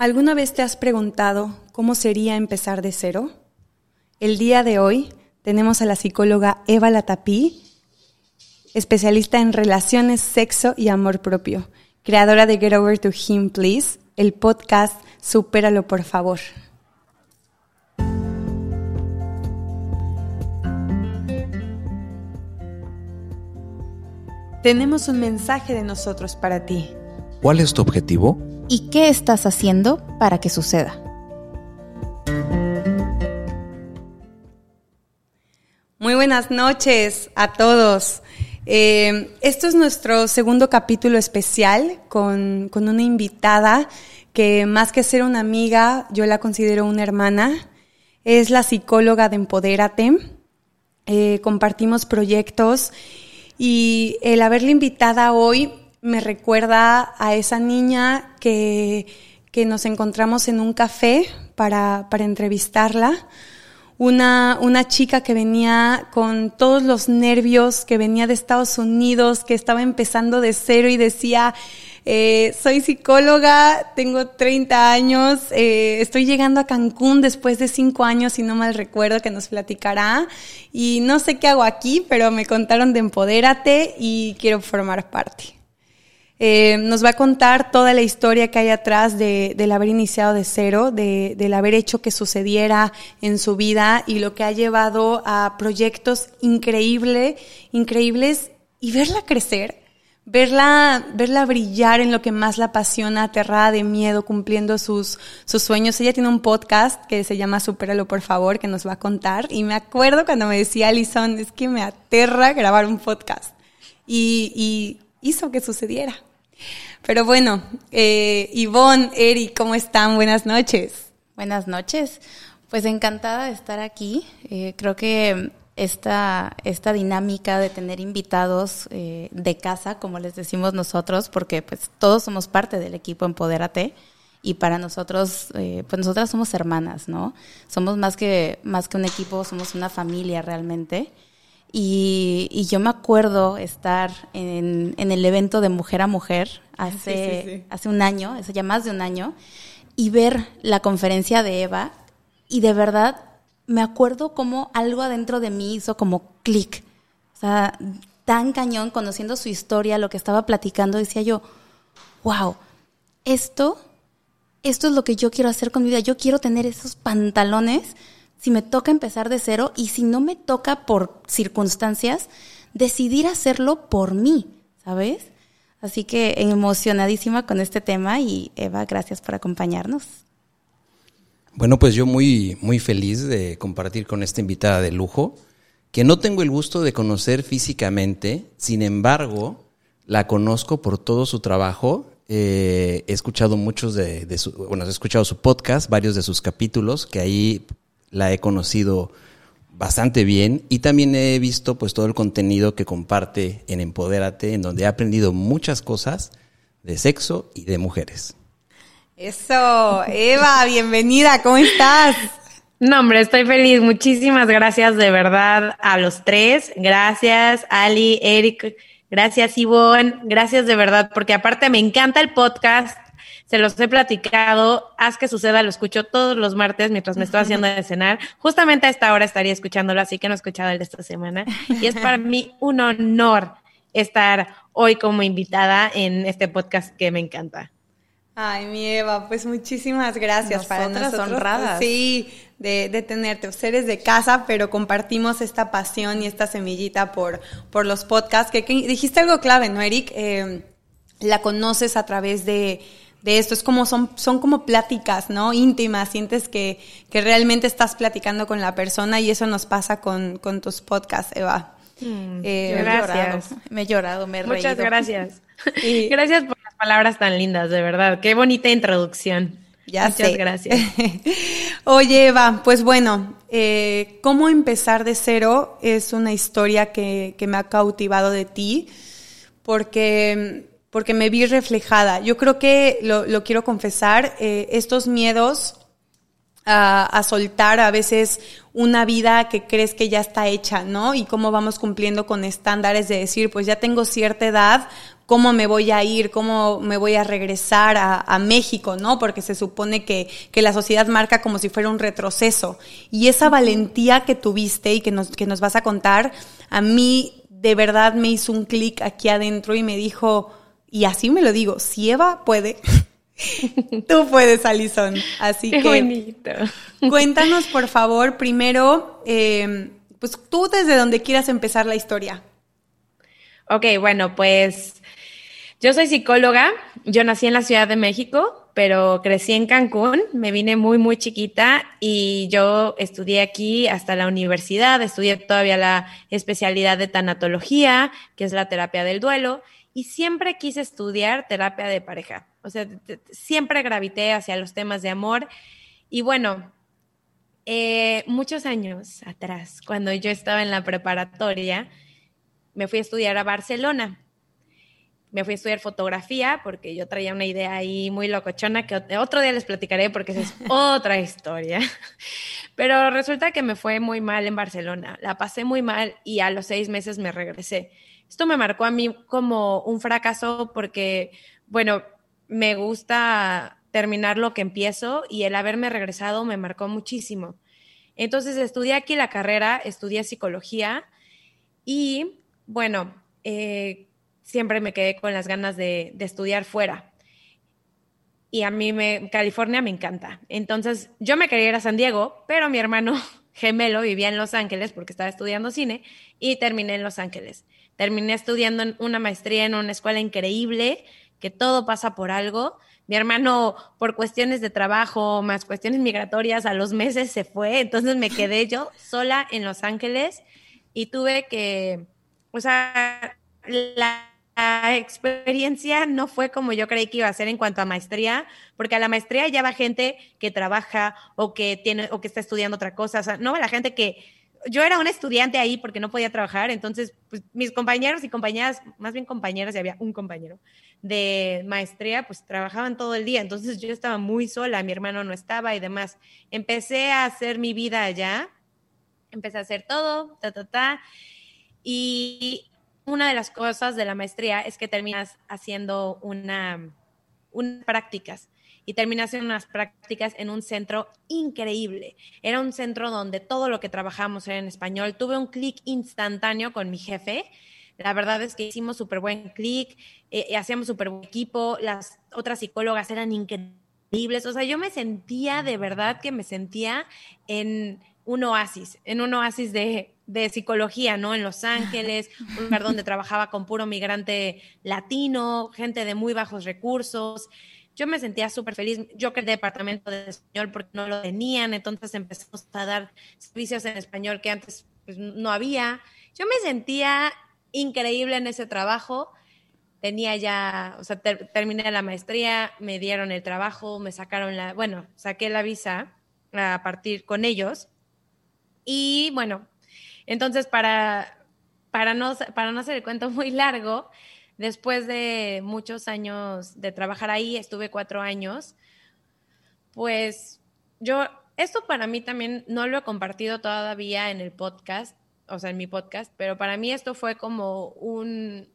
¿Alguna vez te has preguntado cómo sería empezar de cero? El día de hoy tenemos a la psicóloga Eva Latapí, especialista en relaciones, sexo y amor propio, creadora de Get Over to Him Please, el podcast Supéralo por favor. Tenemos un mensaje de nosotros para ti. ¿Cuál es tu objetivo? ¿Y qué estás haciendo para que suceda? Muy buenas noches a todos. Eh, esto es nuestro segundo capítulo especial con, una invitada que más que ser una amiga, yo la considero una hermana. Es la psicóloga de Empodérate. Eh, compartimos proyectos y el haberla invitada hoy me recuerda a esa niña que, que nos encontramos en un café para, para entrevistarla. Una, una, chica que venía con todos los nervios, que venía de Estados Unidos, que estaba empezando de cero y decía, eh, soy psicóloga, tengo 30 años, eh, estoy llegando a Cancún después de cinco años, si no mal recuerdo, que nos platicará. Y no sé qué hago aquí, pero me contaron de Empodérate y quiero formar parte. Eh, nos va a contar toda la historia que hay atrás de, del haber iniciado de cero, de, del haber hecho que sucediera en su vida y lo que ha llevado a proyectos increíble, increíbles y verla crecer, verla, verla brillar en lo que más la apasiona, aterrada de miedo, cumpliendo sus, sus sueños. Ella tiene un podcast que se llama Supéralo por favor, que nos va a contar. Y me acuerdo cuando me decía Alison, es que me aterra grabar un podcast. Y, y hizo que sucediera. Pero bueno, eh, Ivonne, Eric, ¿cómo están? Buenas noches. Buenas noches. Pues encantada de estar aquí. Eh, creo que esta, esta dinámica de tener invitados eh, de casa, como les decimos nosotros, porque pues todos somos parte del equipo Empodérate y para nosotros, eh, pues nosotras somos hermanas, ¿no? Somos más que, más que un equipo, somos una familia realmente. Y, yo me acuerdo estar en, el evento de Mujer a Mujer hace, hace un año, hace ya más de un año, y ver la conferencia de Eva. Y de verdad me acuerdo como algo adentro de mí hizo como clic. O sea, tan cañón, conociendo su historia, lo que estaba platicando, decía yo, wow, esto, esto es lo que yo quiero hacer con mi vida. Yo quiero tener esos pantalones si me toca empezar de cero y si no me toca por circunstancias, decidir hacerlo por mí, ¿sabes? Así que emocionadísima con este tema y Eva, gracias por acompañarnos. Bueno, pues yo muy, muy feliz de compartir con esta invitada de lujo, que no tengo el gusto de conocer físicamente, sin embargo, la conozco por todo su trabajo. Eh, he escuchado muchos de, de su, bueno, he escuchado su podcast, varios de sus capítulos, que ahí la he conocido bastante bien y también he visto pues todo el contenido que comparte en Empodérate, en donde he aprendido muchas cosas de sexo y de mujeres. Eso, Eva, bienvenida, ¿cómo estás? No, hombre, estoy feliz. Muchísimas gracias de verdad a los tres. Gracias, Ali, Eric. Gracias, Ivonne. Gracias de verdad, porque aparte me encanta el podcast se los he platicado, haz que suceda, lo escucho todos los martes mientras me estoy haciendo de cenar. Justamente a esta hora estaría escuchándolo, así que no he escuchado el de esta semana. Y es para mí un honor estar hoy como invitada en este podcast que me encanta. Ay, mi Eva, pues muchísimas gracias para nosotros. honradas. Sí, de, de tenerte. Seres de casa, pero compartimos esta pasión y esta semillita por, por los podcasts. Que, dijiste algo clave, ¿no, Eric? Eh, la conoces a través de de esto. Es como son, son como pláticas, ¿no? Íntimas. Sientes que, que realmente estás platicando con la persona y eso nos pasa con, con tus podcasts, Eva. Mm, eh, gracias. Me he llorado, me he Muchas gracias. Gracias por las palabras tan lindas, de verdad. Qué bonita introducción. Ya Muchas gracias. Oye, Eva, pues bueno, eh, ¿cómo empezar de cero? Es una historia que, que me ha cautivado de ti, porque porque me vi reflejada. Yo creo que lo, quiero confesar, eh, estos miedos a, soltar a veces una vida que crees que ya está hecha, ¿no? Y cómo vamos cumpliendo con estándares de decir, pues ya tengo cierta edad, ¿cómo me voy a ir? ¿Cómo me voy a regresar a, México, ¿no? Porque se supone que, que, la sociedad marca como si fuera un retroceso. Y esa valentía que tuviste y que nos, que nos vas a contar, a mí de verdad me hizo un clic aquí adentro y me dijo, y así me lo digo, si Eva puede, Tú puedes, Alison. Así Qué que. bonito. Cuéntanos, por favor, primero, eh, pues tú desde donde quieras empezar la historia. Ok, bueno, pues yo soy psicóloga. Yo nací en la Ciudad de México, pero crecí en Cancún. Me vine muy, muy chiquita y yo estudié aquí hasta la universidad. Estudié todavía la especialidad de tanatología, que es la terapia del duelo y siempre quise estudiar terapia de pareja. O sea, siempre gravité hacia los temas de amor. Y bueno, eh, muchos años atrás, cuando yo estaba en la preparatoria, me fui a estudiar a Barcelona. Me fui a estudiar fotografía porque yo traía una idea ahí muy locochona que otro día les platicaré porque esa es otra historia. Pero resulta que me fue muy mal en Barcelona. La pasé muy mal y a los seis meses me regresé. Esto me marcó a mí como un fracaso porque, bueno, me gusta terminar lo que empiezo y el haberme regresado me marcó muchísimo. Entonces estudié aquí la carrera, estudié psicología y, bueno, eh, siempre me quedé con las ganas de, de estudiar fuera. Y a mí me, California me encanta. Entonces yo me quería ir a San Diego, pero mi hermano gemelo vivía en Los Ángeles porque estaba estudiando cine y terminé en Los Ángeles. Terminé estudiando una maestría en una escuela increíble, que todo pasa por algo. Mi hermano, por cuestiones de trabajo, más cuestiones migratorias, a los meses se fue, entonces me quedé yo sola en Los Ángeles y tuve que, o sea, la experiencia no fue como yo creí que iba a ser en cuanto a maestría, porque a la maestría ya va gente que trabaja o que tiene o que está estudiando otra cosa, o sea, no va la gente que yo era una estudiante ahí porque no podía trabajar, entonces pues, mis compañeros y compañeras, más bien compañeras, y había un compañero de maestría, pues trabajaban todo el día, entonces yo estaba muy sola, mi hermano no estaba y demás. Empecé a hacer mi vida allá, empecé a hacer todo, ta, ta, ta, y una de las cosas de la maestría es que terminas haciendo una, unas prácticas y terminé haciendo unas prácticas en un centro increíble. Era un centro donde todo lo que trabajamos era en español. Tuve un clic instantáneo con mi jefe. La verdad es que hicimos súper buen clic, eh, hacíamos súper buen equipo, las otras psicólogas eran increíbles. O sea, yo me sentía, de verdad que me sentía en un oasis, en un oasis de, de psicología, ¿no? En Los Ángeles, un lugar donde trabajaba con puro migrante latino, gente de muy bajos recursos yo me sentía súper feliz. Yo que el departamento de español porque no lo tenían, entonces empezamos a dar servicios en español que antes pues, no había. Yo me sentía increíble en ese trabajo. Tenía ya, o sea, terminé la maestría, me dieron el trabajo, me sacaron la, bueno, saqué la visa a partir con ellos. Y bueno, entonces para, para, no, para no hacer el cuento muy largo, Después de muchos años de trabajar ahí, estuve cuatro años, pues yo, esto para mí también no lo he compartido todavía en el podcast, o sea, en mi podcast, pero para mí esto fue como un,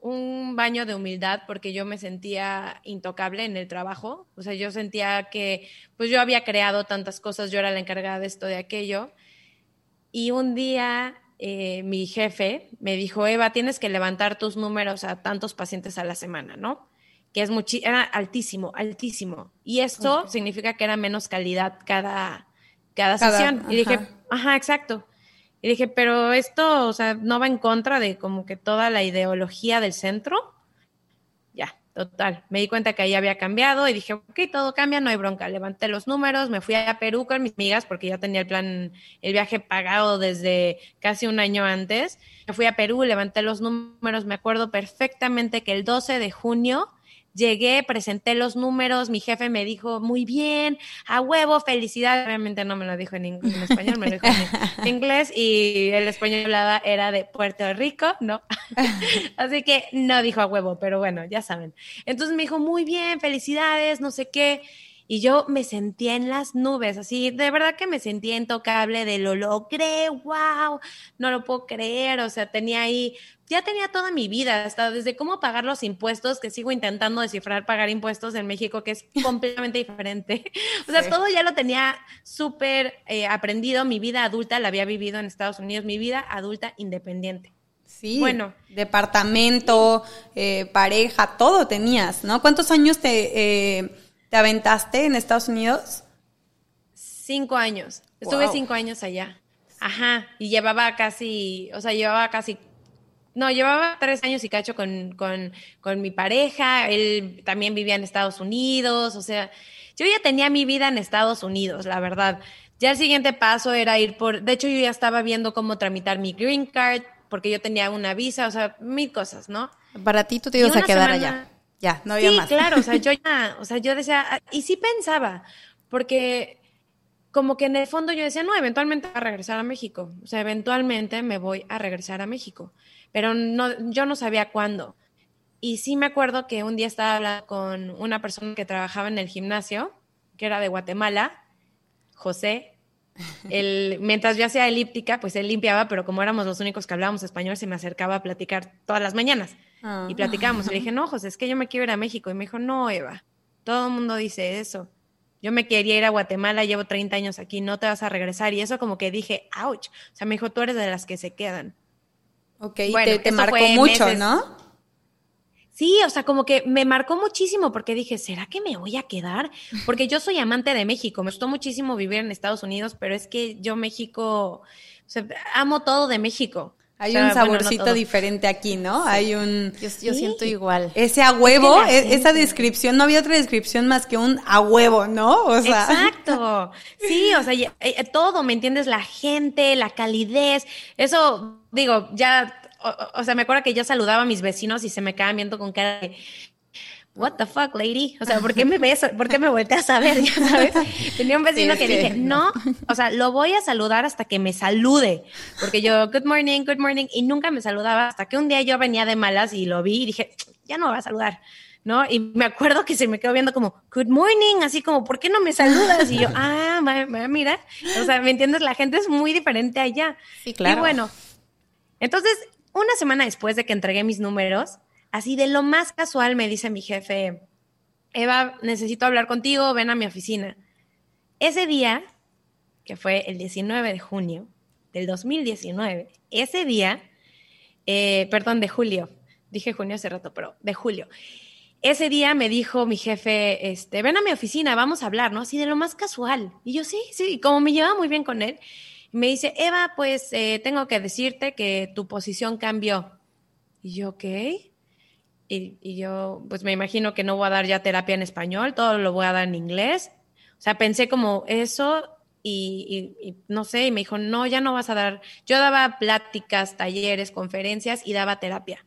un baño de humildad porque yo me sentía intocable en el trabajo, o sea, yo sentía que pues yo había creado tantas cosas, yo era la encargada de esto, de aquello, y un día eh, mi jefe me dijo, Eva, tienes que levantar tus números a tantos pacientes a la semana, ¿no? Que es muchi era altísimo, altísimo. Y esto significa que era menos calidad cada, cada, sesión. Y dije, ajá, exacto. Y dije, pero esto, o sea, no va en contra de como que toda la ideología del centro. Total, me di cuenta que ahí había cambiado y dije, ok, todo cambia, no hay bronca. Levanté los números, me fui a Perú con mis amigas porque ya tenía el plan, el viaje pagado desde casi un año antes. Me fui a Perú, levanté los números, me acuerdo perfectamente que el 12 de junio Llegué, presenté los números, mi jefe me dijo, muy bien, a huevo, felicidad. Obviamente no me lo dijo en, español, me lo dijo en inglés y el español hablaba era de Puerto Rico, ¿no? Así que no dijo a huevo, pero bueno, ya saben. Entonces me dijo, muy bien, felicidades, no sé qué. Y yo me sentía en las nubes, así, de verdad que me sentía intocable de lo logré, wow, no lo puedo creer, o sea, tenía ahí, ya tenía toda mi vida, hasta desde cómo pagar los impuestos, que sigo intentando descifrar pagar impuestos en México, que es completamente diferente. O sea, todo ya lo tenía súper eh, aprendido, mi vida adulta la había vivido en Estados Unidos, mi vida adulta independiente. Sí, bueno. Departamento, eh, pareja, todo tenías, ¿no? ¿Cuántos años te, eh, te aventaste en Estados Unidos? Cinco años. Estuve cinco años allá. Ajá. Y llevaba casi, o sea, llevaba casi no, llevaba tres años y cacho con, con, con, mi pareja, él también vivía en Estados Unidos, o sea, yo ya tenía mi vida en Estados Unidos, la verdad. Ya el siguiente paso era ir por, de hecho yo ya estaba viendo cómo tramitar mi green card, porque yo tenía una visa, o sea, mil cosas, ¿no? Para ti tú te ibas a quedar allá. Ya, no había sí, más. claro, o sea, yo ya, o sea, yo decía, ah, y sí pensaba, porque como que en el fondo yo decía, no, eventualmente voy a regresar a México, o sea, eventualmente me voy a regresar a México, pero no, yo no sabía cuándo. Y sí me acuerdo que un día estaba hablando con una persona que trabajaba en el gimnasio, que era de Guatemala, José, él, mientras yo hacía elíptica, pues él limpiaba, pero como éramos los únicos que hablábamos español, se me acercaba a platicar todas las mañanas. Ah. Y platicábamos. Y le dije, no, José, es que yo me quiero ir a México. Y me dijo, no, Eva, todo el mundo dice eso. Yo me quería ir a Guatemala, llevo 30 años aquí, no te vas a regresar. Y eso como que dije, ouch. O sea, me dijo, tú eres de las que se quedan. Ok, te, te marcó mucho, ¿no? Sí, o sea, como que me marcó muchísimo porque dije, ¿será que me voy a quedar? Porque yo soy amante de México, me gustó muchísimo vivir en Estados Unidos, pero es que yo México, o sea, amo todo de México. Hay un saborcito diferente aquí, ¿no? Hay un... Yo, siento igual. Ese a huevo, e, esa descripción, no había otra descripción más que un a huevo, ¿no? O sea... Exacto. Sí, o sea, eh, todo, ¿me entiendes? La gente, la calidez, eso, digo, ya o, sea, me acuerdo que yo saludaba a mis vecinos y se me quedaban viendo con cara de, what the fuck, lady? O sea, ¿por qué me ves? ¿Por qué me volteas a ver? Ya sabes. Tenía un vecino que dije, no, o sea, lo voy a saludar hasta que me salude. Porque yo, good morning, good morning, y nunca me saludaba hasta que un día yo venía de malas y lo vi y dije, ya no me va a saludar. ¿no? Y me acuerdo que se me quedó viendo como, good morning, así como, ¿por qué no me saludas? Y yo, ah, mira, o sea, ¿me entiendes? La gente es muy diferente allá. Sí, claro. Y bueno, entonces una semana después de que entregué mis números, así de lo más casual me dice mi jefe, Eva, necesito hablar contigo, ven a mi oficina. Ese día, que fue el 19 de junio del 2019, ese día, eh, perdón, de julio, dije junio hace rato, pero de julio. Ese día me dijo mi jefe, este, ven a mi oficina, vamos a hablar, ¿no? Así de lo más casual. Y yo, sí, sí, como me llevaba muy bien con él, me dice, Eva, pues eh, tengo que decirte que tu posición cambió. Y yo, ¿ok? Y, yo, pues me imagino que no voy a dar ya terapia en español, todo lo voy a dar en inglés. O sea, pensé como eso y, y, no sé, y me dijo, no, ya no vas a dar. Yo daba pláticas, talleres, conferencias y daba terapia.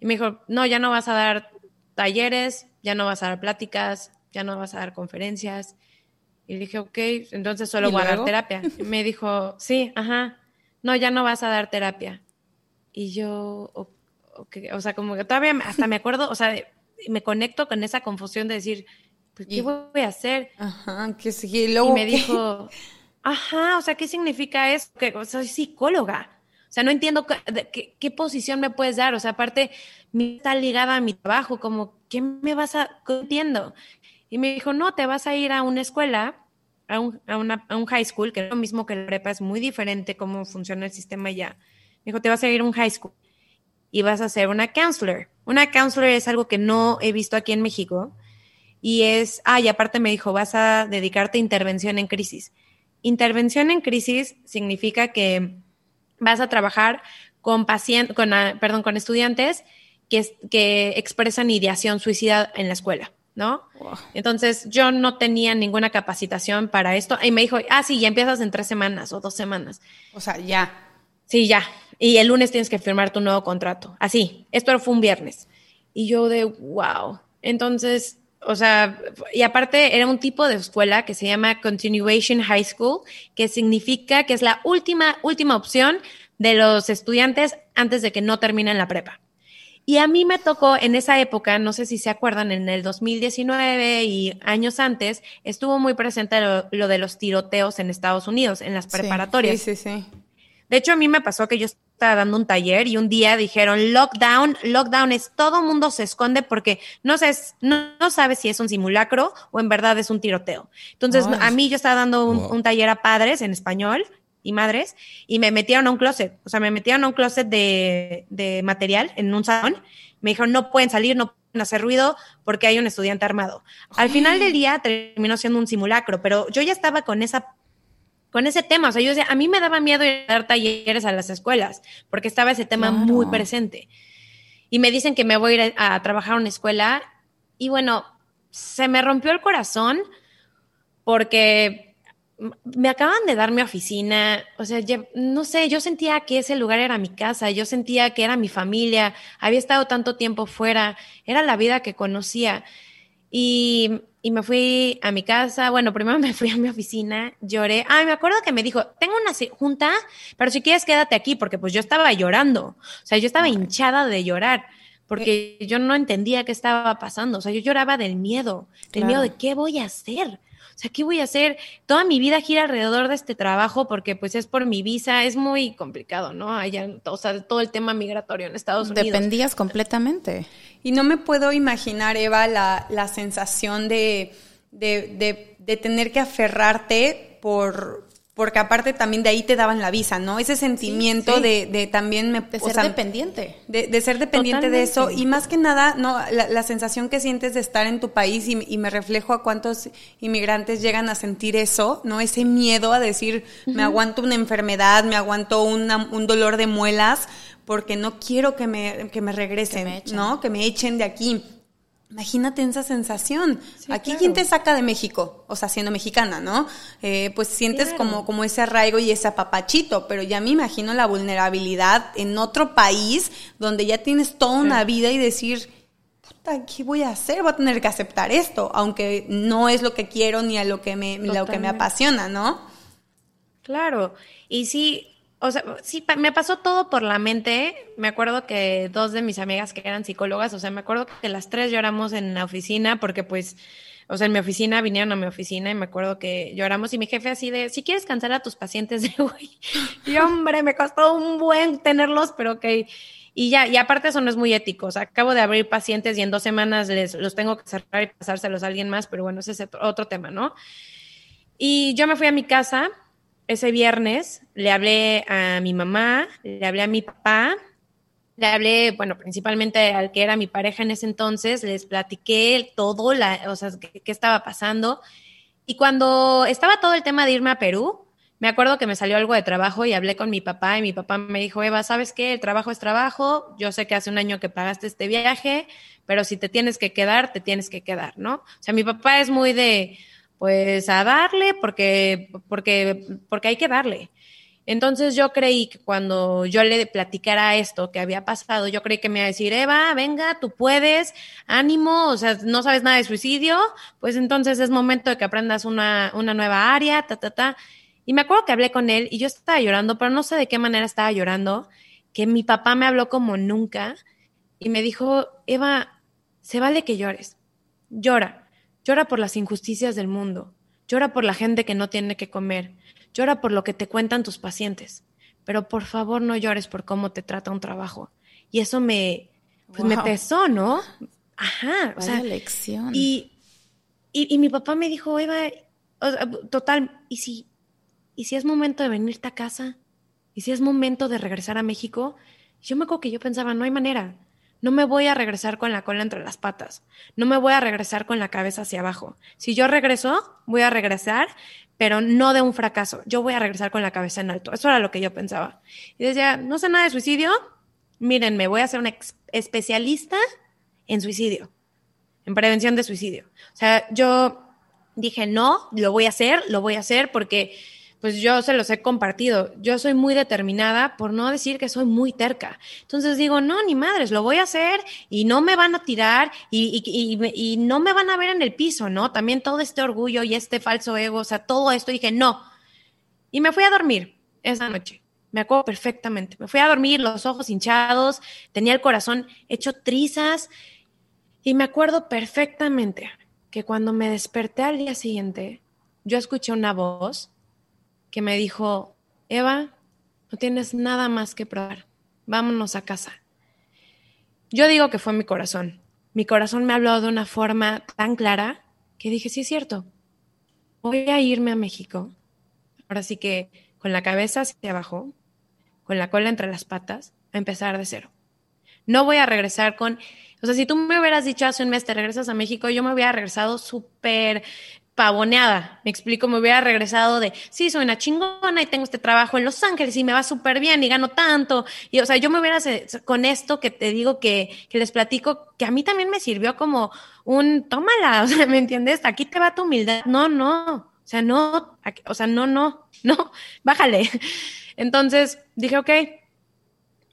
Y me dijo, no, ya no vas a dar talleres, ya no vas a dar pláticas, ya no vas a dar conferencias. Y dije, ok, entonces solo voy a dar terapia. Y me dijo, sí, ajá, no, ya no vas a dar terapia. Y yo, o sea, como que todavía hasta me acuerdo, o sea, me conecto con esa confusión de decir, pues, ¿qué voy a hacer? Ajá, que sí, y, luego, y me dijo, ajá, o sea, ¿qué significa eso? Que soy psicóloga. O sea, no entiendo qué, qué, posición me puedes dar. O sea, aparte, me está ligada a mi trabajo, como, ¿qué me vas a...? entiendo. Y me dijo, no, te vas a ir a una escuela, a un, a una, a un high school, que es lo mismo que la prepa, es muy diferente cómo funciona el sistema ya. Me dijo, te vas a ir a un high school y vas a ser una counselor. Una counselor es algo que no he visto aquí en México. Y es, ah, y aparte me dijo, vas a dedicarte a intervención en crisis. Intervención en crisis significa que vas a trabajar con pacientes, con, ah, perdón, con estudiantes que, que expresan ideación suicida en la escuela. ¿no? Entonces yo no tenía ninguna capacitación para esto y me dijo, ah, sí, ya empiezas en tres semanas o dos semanas. O sea, ya. Sí, ya. Y el lunes tienes que firmar tu nuevo contrato. Así, esto fue un viernes. Y yo de, wow. Entonces, o sea, y aparte era un tipo de escuela que se llama Continuation High School, que significa que es la última, última opción de los estudiantes antes de que no terminen la prepa. Y a mí me tocó en esa época, no sé si se acuerdan, en el 2019 y años antes, estuvo muy presente lo, de los tiroteos en Estados Unidos, en las preparatorias. Sí, sí, sí. De hecho, a mí me pasó que yo estaba dando un taller y un día dijeron lockdown, lockdown es todo mundo se esconde porque no sabes, no, sabes si es un simulacro o en verdad es un tiroteo. Entonces, a mí yo estaba dando un, taller a padres en español y madres y me metieron a un closet, o sea, me metieron a un closet de, de material en un salón. Me dijeron, no pueden salir, no pueden hacer ruido porque hay un estudiante armado. Al final del día terminó siendo un simulacro, pero yo ya estaba con esa con ese tema. O sea, yo decía, a mí me daba miedo ir a dar talleres a las escuelas, porque estaba ese tema muy presente. Y me dicen que me voy a ir a, trabajar a una escuela. Y bueno, se me rompió el corazón porque me acaban de dar mi oficina, o sea, no sé, yo sentía que ese lugar era mi casa, yo sentía que era mi familia, había estado tanto tiempo fuera, era la vida que conocía. Y y me fui a mi casa. Bueno, primero me fui a mi oficina, lloré. Ay, me acuerdo que me dijo, tengo una junta, pero si quieres quédate aquí, porque pues yo estaba llorando. O sea, yo estaba hinchada de llorar, porque yo no entendía qué estaba pasando. O sea, yo lloraba del miedo, del miedo de qué voy a hacer. O sea, ¿qué voy a hacer? Toda mi vida gira alrededor de este trabajo porque pues es por mi visa, es muy complicado, ¿no? Allá, o sea, todo el tema migratorio en Estados Unidos. Dependías completamente. Y no me puedo imaginar, Eva, la, la sensación de, de, de, tener que aferrarte por, porque aparte también de ahí te daban la visa, ¿no? Ese sentimiento De, de, también me... De ser dependiente. De, ser dependiente de eso y más que nada, no, la, sensación que sientes de estar en tu país y, me reflejo a cuántos inmigrantes llegan a sentir eso, ¿no? Ese miedo a decir, me aguanto una enfermedad, me aguanto un dolor de muelas porque no quiero que me, que me regresen, ¿no? Que me echen de aquí. Imagínate esa sensación. Aquí, ¿quién te saca de México? O sea, siendo mexicana, ¿no? Eh, pues sientes como, como ese arraigo y ese apapachito, pero ya me imagino la vulnerabilidad en otro país donde ya tienes toda una vida y decir, puta, ¿qué voy a hacer? Voy a tener que aceptar esto, aunque no es lo que quiero ni a lo que me, lo que me apasiona, ¿no? Claro. Y sí, o sea, sí, me pasó todo por la mente. Me acuerdo que dos de mis amigas que eran psicólogas, o sea, me acuerdo que las tres lloramos en la oficina porque pues, o sea, en mi oficina vinieron a mi oficina y me acuerdo que lloramos y mi jefe así de, si quieres cansar a tus pacientes de hoy. Y hombre, me costó un buen tenerlos, pero ok. Y ya, y aparte eso no es muy ético. O sea, acabo de abrir pacientes y en dos semanas les los tengo que cerrar y pasárselos a alguien más, pero bueno, ese es otro tema, ¿no? Y yo me fui a mi casa ese viernes le hablé a mi mamá, le hablé a mi papá, le hablé, bueno, principalmente al que era mi pareja en ese entonces, les platiqué todo, la, o sea, qué, estaba pasando. Y cuando estaba todo el tema de irme a Perú, me acuerdo que me salió algo de trabajo y hablé con mi papá y mi papá me dijo, Eva, ¿sabes qué? El trabajo es trabajo, yo sé que hace un año que pagaste este viaje, pero si te tienes que quedar, te tienes que quedar, ¿no? O sea, mi papá es muy de, pues a darle porque, porque, porque hay que darle. Entonces yo creí que cuando yo le platicara esto que había pasado, yo creí que me iba a decir, Eva, venga, tú puedes, ánimo, o sea, no sabes nada de suicidio, pues entonces es momento de que aprendas una, una nueva área, ta, ta, ta. Y me acuerdo que hablé con él y yo estaba llorando, pero no sé de qué manera estaba llorando, que mi papá me habló como nunca y me dijo, Eva, se vale que llores, llora, Llora por las injusticias del mundo, llora por la gente que no tiene que comer, llora por lo que te cuentan tus pacientes, pero por favor no llores por cómo te trata un trabajo. Y eso me, pues me pesó, ¿no? Ajá, o sea, lección. Y, y, mi papá me dijo, Eva, total, ¿y si, ¿y si es momento de venirte a casa? ¿Y si es momento de regresar a México? Yo me acuerdo que yo pensaba, no hay manera no me voy a regresar con la cola entre las patas, no me voy a regresar con la cabeza hacia abajo. Si yo regreso, voy a regresar, pero no de un fracaso, yo voy a regresar con la cabeza en alto. Eso era lo que yo pensaba. Y decía, no sé nada de suicidio, miren, me voy a ser una especialista en suicidio, en prevención de suicidio. O sea, yo dije, no, lo voy a hacer, lo voy a hacer porque pues yo se los he compartido. Yo soy muy determinada, por no decir que soy muy terca. Entonces digo, no, ni madres, lo voy a hacer y no me van a tirar y, y, no me van a ver en el piso, ¿no? También todo este orgullo y este falso ego, o sea, todo esto dije, no. Y me fui a dormir esa noche. Me acuerdo perfectamente. Me fui a dormir, los ojos hinchados, tenía el corazón hecho trizas y me acuerdo perfectamente que cuando me desperté al día siguiente, yo escuché una voz que me dijo, Eva, no tienes nada más que probar, vámonos a casa. Yo digo que fue mi corazón. Mi corazón me habló de una forma tan clara que dije, sí es cierto, voy a irme a México. Ahora sí que con la cabeza hacia abajo, con la cola entre las patas, a empezar de cero. No voy a regresar con, o sea, si tú me hubieras dicho hace un mes te regresas a México, yo me hubiera regresado súper pavoneada. Me explico, me hubiera regresado de, sí, soy una chingona y tengo este trabajo en Los Ángeles y me va súper bien y gano tanto. Y, o sea, yo me hubiera, con esto que te digo que, que les platico, que a mí también me sirvió como un, tómala, o sea, ¿me entiendes? Aquí te va tu humildad. No, no, o sea, no, o sea, no, no, no, bájale. Entonces dije, ok,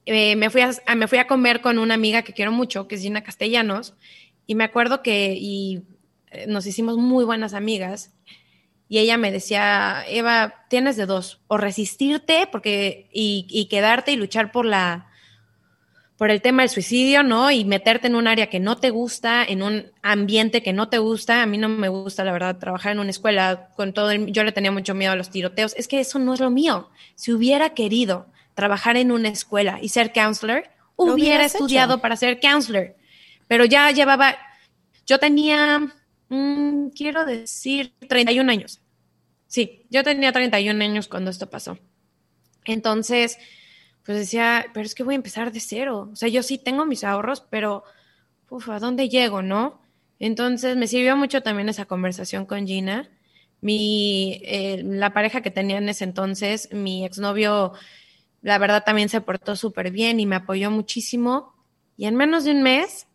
eh, me, fui a, me fui a comer con una amiga que quiero mucho, que es Gina Castellanos, y me acuerdo que, nos hicimos muy buenas amigas y ella me decía, Eva, tienes de dos, o resistirte porque, y, quedarte y luchar por la por el tema del suicidio, ¿no? Y meterte en un área que no te gusta, en un ambiente que no te gusta. A mí no me gusta, la verdad, trabajar en una escuela con todo el, yo le tenía mucho miedo a los tiroteos. Es que eso no es lo mío. Si hubiera querido trabajar en una escuela y ser counselor, hubiera estudiado para ser counselor. Pero ya llevaba, yo tenía Mm, quiero decir 31 años. Sí, yo tenía 31 años cuando esto pasó. Entonces, pues decía, pero es que voy a empezar de cero. O sea, yo sí tengo mis ahorros, pero, uf, ¿a dónde llego, no? Entonces, me sirvió mucho también esa conversación con Gina. Mi, eh, la pareja que tenía en ese entonces, mi exnovio, la verdad también se portó súper bien y me apoyó muchísimo. Y en menos de un mes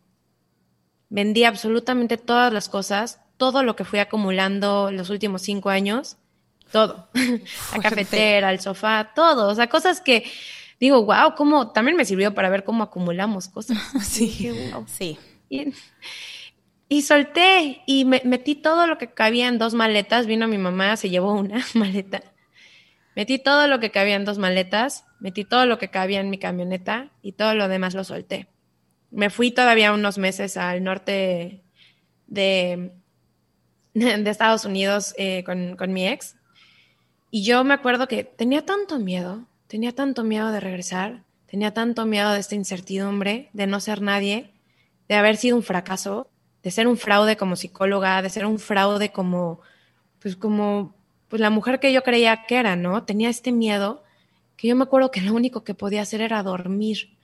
vendí absolutamente todas las cosas, todo lo que fui acumulando los últimos cinco años, todo. la cafetera, el sofá, todo. O sea, cosas que digo, wow, cómo también me sirvió para ver cómo acumulamos cosas. Sí, sí. Y, solté y metí todo lo que cabía en dos maletas. Vino mi mamá, se llevó una maleta. Metí todo lo que cabía en dos maletas, metí todo lo que cabía en mi camioneta y todo lo demás lo solté me fui todavía unos meses al norte de, Estados Unidos eh, con, con, mi ex. Y yo me acuerdo que tenía tanto miedo, tenía tanto miedo de regresar, tenía tanto miedo de esta incertidumbre, de no ser nadie, de haber sido un fracaso, de ser un fraude como psicóloga, de ser un fraude como, pues como, pues la mujer que yo creía que era, ¿no? Tenía este miedo que yo me acuerdo que lo único que podía hacer era dormir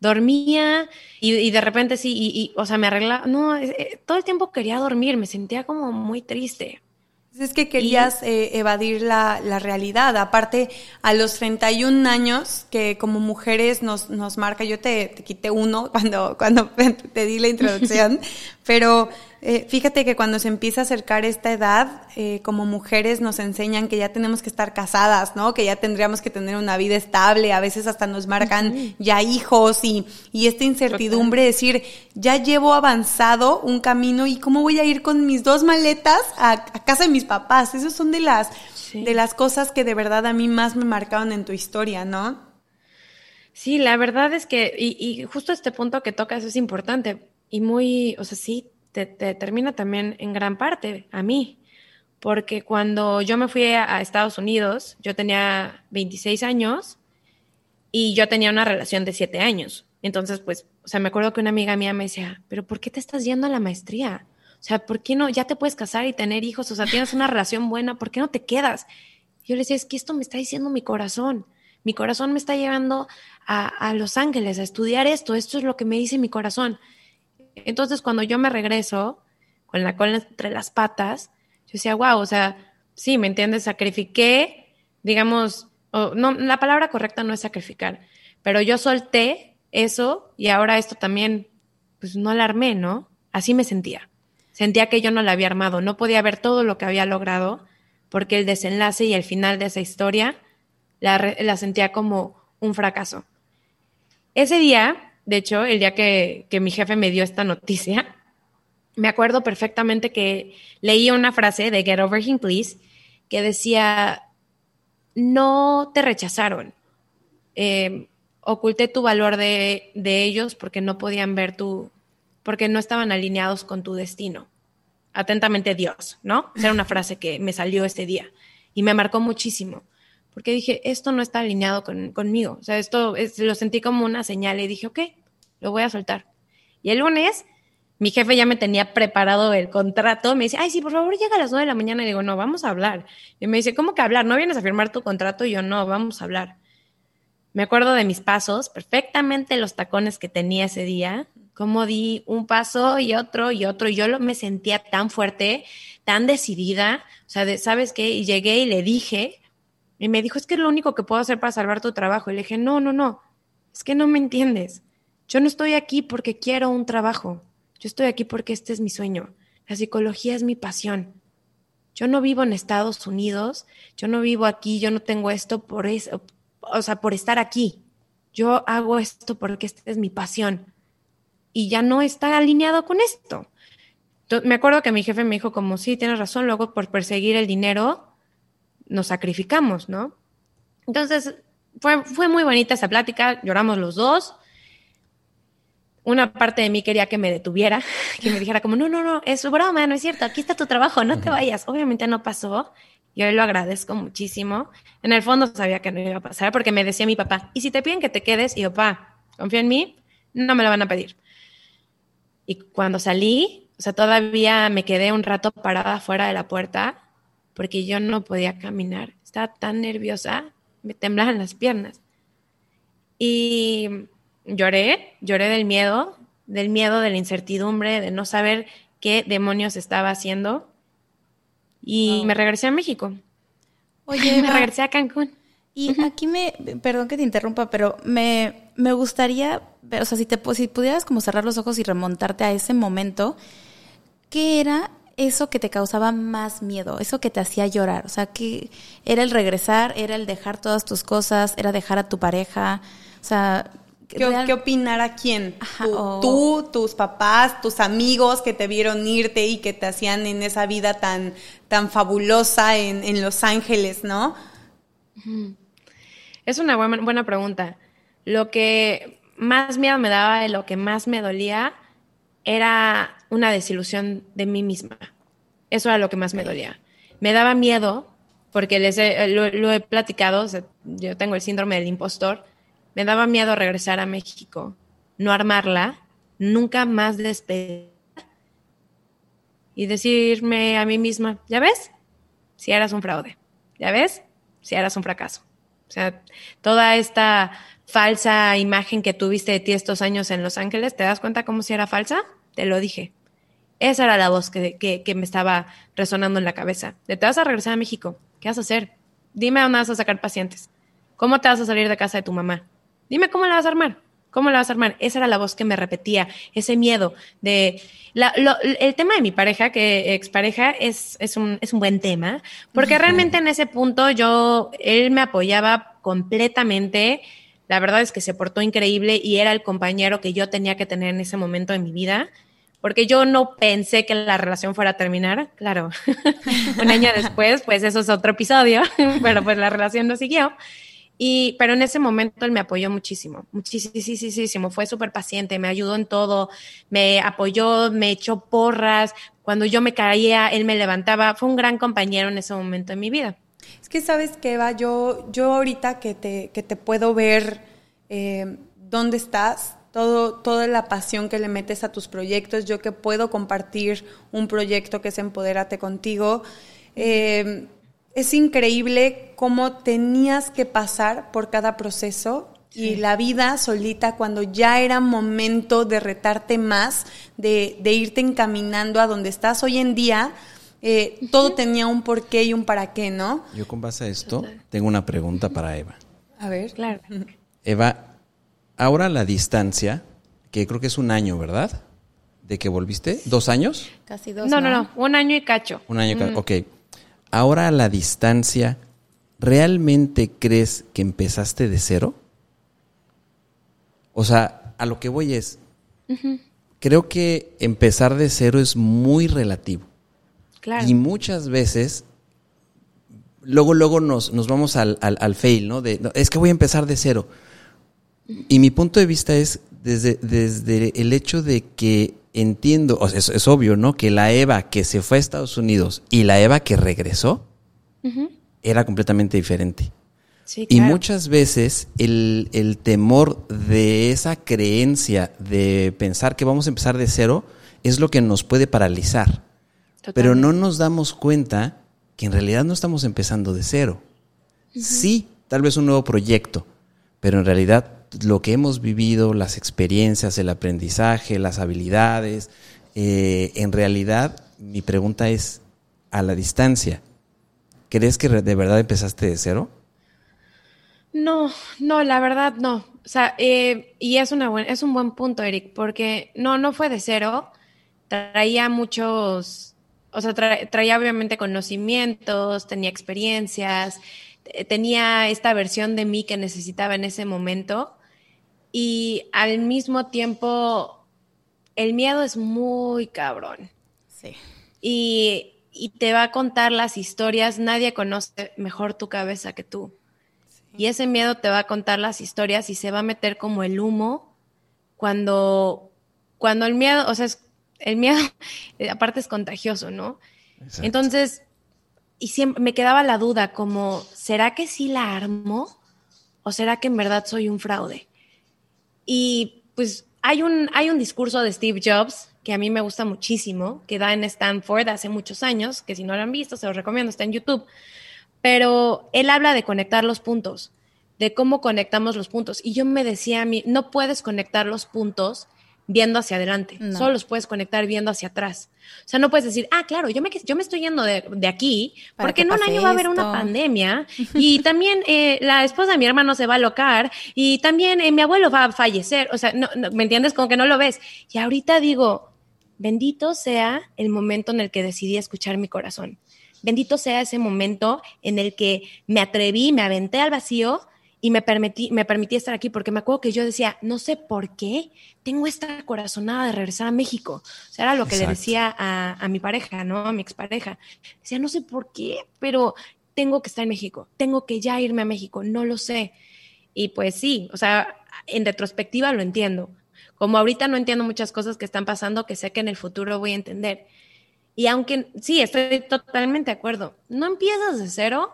dormía y, de repente sí, y, o sea, me arreglaba, no, eh, todo el tiempo quería dormir, me sentía como muy triste. Es que querías eh, evadir la, la, realidad. Aparte, a los 31 años, que como mujeres nos, nos marca, yo te, te quité uno cuando, cuando te di la introducción, pero eh, fíjate que cuando se empieza a acercar esta edad, eh, como mujeres nos enseñan que ya tenemos que estar casadas, ¿no? Que ya tendríamos que tener una vida estable, a veces hasta nos marcan ya hijos y, y esta incertidumbre, decir, ya llevo avanzado un camino y cómo voy a ir con mis dos maletas a, casa de mis papás. Esas son de las, de las cosas que de verdad a mí más me marcaron en tu historia, ¿no? Sí, la verdad es que, y, y justo este punto que tocas es importante y muy, o sea, sí, te, determina también en gran parte a mí, porque cuando yo me fui a, Estados Unidos, yo tenía 26 años y yo tenía una relación de 7 años. Entonces, pues, o sea, me acuerdo que una amiga mía me decía, pero ¿por qué te estás yendo a la maestría? O sea, ¿por qué no? Ya te puedes casar y tener hijos, o sea, tienes una relación buena, ¿por qué no te quedas? Yo le decía, es que esto me está diciendo mi corazón. Mi corazón me está llevando a, a Los Ángeles a estudiar esto, esto es lo que me dice mi corazón. Entonces, cuando yo me regreso con la cola entre las patas, yo decía, wow, o sea, sí, ¿me entiendes? Sacrifiqué, digamos, no, la palabra correcta no es sacrificar, pero yo solté eso y ahora esto también, pues no la armé, ¿no? Así me sentía. Sentía que yo no la había armado, no podía ver todo lo que había logrado, porque el desenlace y el final de esa historia la sentía como un fracaso. Ese día de hecho, el día que, mi jefe me dio esta noticia, me acuerdo perfectamente que leí una frase de Get Over Him Please que decía, no te rechazaron, eh, oculté tu valor de, de ellos porque no podían ver tu, porque no estaban alineados con tu destino. Atentamente Dios, ¿no? Esa era una frase que me salió ese día y me marcó muchísimo, porque dije, esto no está alineado con, conmigo, o sea, esto es, lo sentí como una señal y dije, ok, lo voy a soltar. Y el lunes, mi jefe ya me tenía preparado el contrato, me dice, ay, sí, por favor, llega a las nueve de la mañana, y digo, no, vamos a hablar. Y me dice, ¿cómo que hablar? ¿No vienes a firmar tu contrato? Y yo, no, vamos a hablar. Me acuerdo de mis pasos, perfectamente los tacones que tenía ese día, cómo di un paso y otro y otro. Y yo me sentía tan fuerte, tan decidida, o sea, ¿sabes qué? Y llegué y le dije, y me dijo, es que es lo único que puedo hacer para salvar tu trabajo. Y le dije, no, no, no, es que no me entiendes. Yo no estoy aquí porque quiero un trabajo. Yo estoy aquí porque este es mi sueño. La psicología es mi pasión. Yo no vivo en Estados Unidos, yo no vivo aquí, yo no tengo esto por eso, o sea, por estar aquí. Yo hago esto porque esta es mi pasión y ya no está alineado con esto. me acuerdo que mi jefe me dijo como, sí, tienes razón, luego por perseguir el dinero nos sacrificamos, ¿no? Entonces, fue, fue muy bonita esa plática, lloramos los dos. Una parte de mí quería que me detuviera, que me dijera como, no, no, no, es broma, no es cierto, aquí está tu trabajo, no te vayas. Obviamente no pasó, y hoy lo agradezco muchísimo. En el fondo sabía que no iba a pasar porque me decía mi papá, y si te piden que te quedes, y yo, papá, confía en mí, no me lo van a pedir. Y cuando salí, o sea, todavía me quedé un rato parada fuera de la puerta porque yo no podía caminar. Estaba tan nerviosa, me temblaban las piernas. Y lloré, lloré del miedo, del miedo, de la incertidumbre, de no saber qué demonios estaba haciendo. Y me regresé a México. Oye, me regresé a Cancún. Y aquí me, perdón que te interrumpa, pero me, me gustaría o sea, si, te, si pudieras como cerrar los ojos y remontarte a ese momento, ¿qué era eso que te causaba más miedo, eso que te hacía llorar? O sea, ¿qué era el regresar, era el dejar todas tus cosas, era dejar a tu pareja? O sea, ¿Qué, opinar a quién? tú, tus papás, tus amigos que te vieron irte y que te hacían en esa vida tan, tan fabulosa en, en Los Ángeles, ¿no? Es una buena, buena pregunta. Lo que más miedo me daba y lo que más me dolía era una desilusión de mí misma. Eso era lo que más me dolía. Me daba miedo, porque les lo, he platicado, yo tengo el síndrome del impostor, me daba miedo regresar a México, no armarla, nunca más despedir y decirme a mí misma, ¿ya ves? Si eras un fraude, ¿ya ves? Si eras un fracaso. O sea, toda esta falsa imagen que tuviste de ti estos años en Los Ángeles, ¿te das cuenta cómo si era falsa? Te lo dije. Esa era la voz que, que, me estaba resonando en la cabeza. De te vas a regresar a México. ¿Qué vas a hacer? Dime a dónde vas a sacar pacientes. ¿Cómo te vas a salir de casa de tu mamá? Dime cómo la vas a armar. ¿Cómo la vas a armar? Esa era la voz que me repetía, ese miedo de... el tema de mi pareja, que expareja, es, es, un, es un buen tema, porque realmente en ese punto yo, él me apoyaba completamente, la verdad es que se portó increíble y era el compañero que yo tenía que tener en ese momento de mi vida, porque yo no pensé que la relación fuera a terminar, claro, un año después, pues eso es otro episodio, pero pues la relación no siguió. Y, pero en ese momento él me apoyó muchísimo, muchísimo, fue súper paciente, me ayudó en todo, me apoyó, me echó porras, cuando yo me caía, él me levantaba, fue un gran compañero en ese momento de mi vida. Es que sabes que Eva, yo, yo ahorita que te, que te puedo ver eh, dónde estás, todo, toda la pasión que le metes a tus proyectos, yo que puedo compartir un proyecto que es Empodérate contigo, eh, es increíble cómo tenías que pasar por cada proceso y la vida solita cuando ya era momento de retarte más, de, de irte encaminando a donde estás hoy en día, eh, todo tenía un porqué y un para qué, ¿no? Yo con base a esto tengo una pregunta para Eva. A ver. Claro. Eva, ahora la distancia, que creo que es un año, ¿verdad? ¿De que volviste? ¿Dos años? Casi dos. No, no, no, un año y cacho. Un año y cacho, ok. Ahora la distancia, ¿realmente crees que empezaste de cero? O sea, a lo que voy es, creo que empezar de cero es muy relativo. Y muchas veces, luego, luego nos, nos vamos al, al, fail, ¿no? De, es que voy a empezar de cero. Y mi punto de vista es desde, desde el hecho de que entiendo, o sea, es, es obvio, ¿no? Que la Eva que se fue a Estados Unidos y la Eva que regresó era completamente diferente. Sí, Y muchas veces el, el temor de esa creencia de pensar que vamos a empezar de cero es lo que nos puede paralizar. Pero no nos damos cuenta que en realidad no estamos empezando de cero. Sí, tal vez un nuevo proyecto, pero en realidad lo que hemos vivido, las experiencias, el aprendizaje, las habilidades, eh, en realidad mi pregunta es, a la distancia, ¿crees que de verdad empezaste de cero? No, no, la verdad no. O sea, eh, y es, una es un buen punto, Eric, porque no, no fue de cero. Traía muchos, o sea, tra- traía obviamente conocimientos, tenía experiencias, eh, tenía esta versión de mí que necesitaba en ese momento. Y al mismo tiempo, el miedo es muy cabrón. Sí. Y, y te va a contar las historias. Nadie conoce mejor tu cabeza que tú. Y ese miedo te va a contar las historias y se va a meter como el humo cuando, cuando el miedo, o sea, es- el miedo eh, aparte es contagioso, ¿no? Entonces, y siempre me quedaba la duda como, ¿será que sí la armo? ¿O será que en verdad soy un fraude? Y pues hay un, hay un discurso de Steve Jobs que a mí me gusta muchísimo, que da en Stanford hace muchos años, que si no lo han visto, se los recomiendo, está en YouTube. Pero él habla de conectar los puntos, de cómo conectamos los puntos. Y yo me decía a mí, no puedes conectar los puntos viendo hacia adelante, No. solo los puedes conectar viendo hacia atrás. O sea, no puedes decir, ah, claro, yo me, yo me estoy yendo de, de aquí, porque que en un año va a haber una pandemia y también eh, la esposa de mi hermano se va a locar y también eh, mi abuelo va a fallecer. O sea, no, no, ¿me entiendes? Como que no lo ves. Y ahorita digo, bendito sea el momento en el que decidí escuchar mi corazón. Bendito sea ese momento en el que me atreví, me aventé al vacío y me permití, me permití estar aquí, porque me acuerdo que yo decía, no sé por qué tengo esta corazonada de regresar a México. O sea, era lo que le Exacto. decía a, a mi pareja, ¿no? A mi expareja. Decía, no sé por qué, pero tengo que estar en México, tengo que ya irme a México, no lo sé. Y pues sí, o sea, en retrospectiva lo entiendo. Como ahorita no entiendo muchas cosas que están pasando, que sé que en el futuro voy a entender. Y aunque sí, estoy totalmente de acuerdo, no empiezas de cero,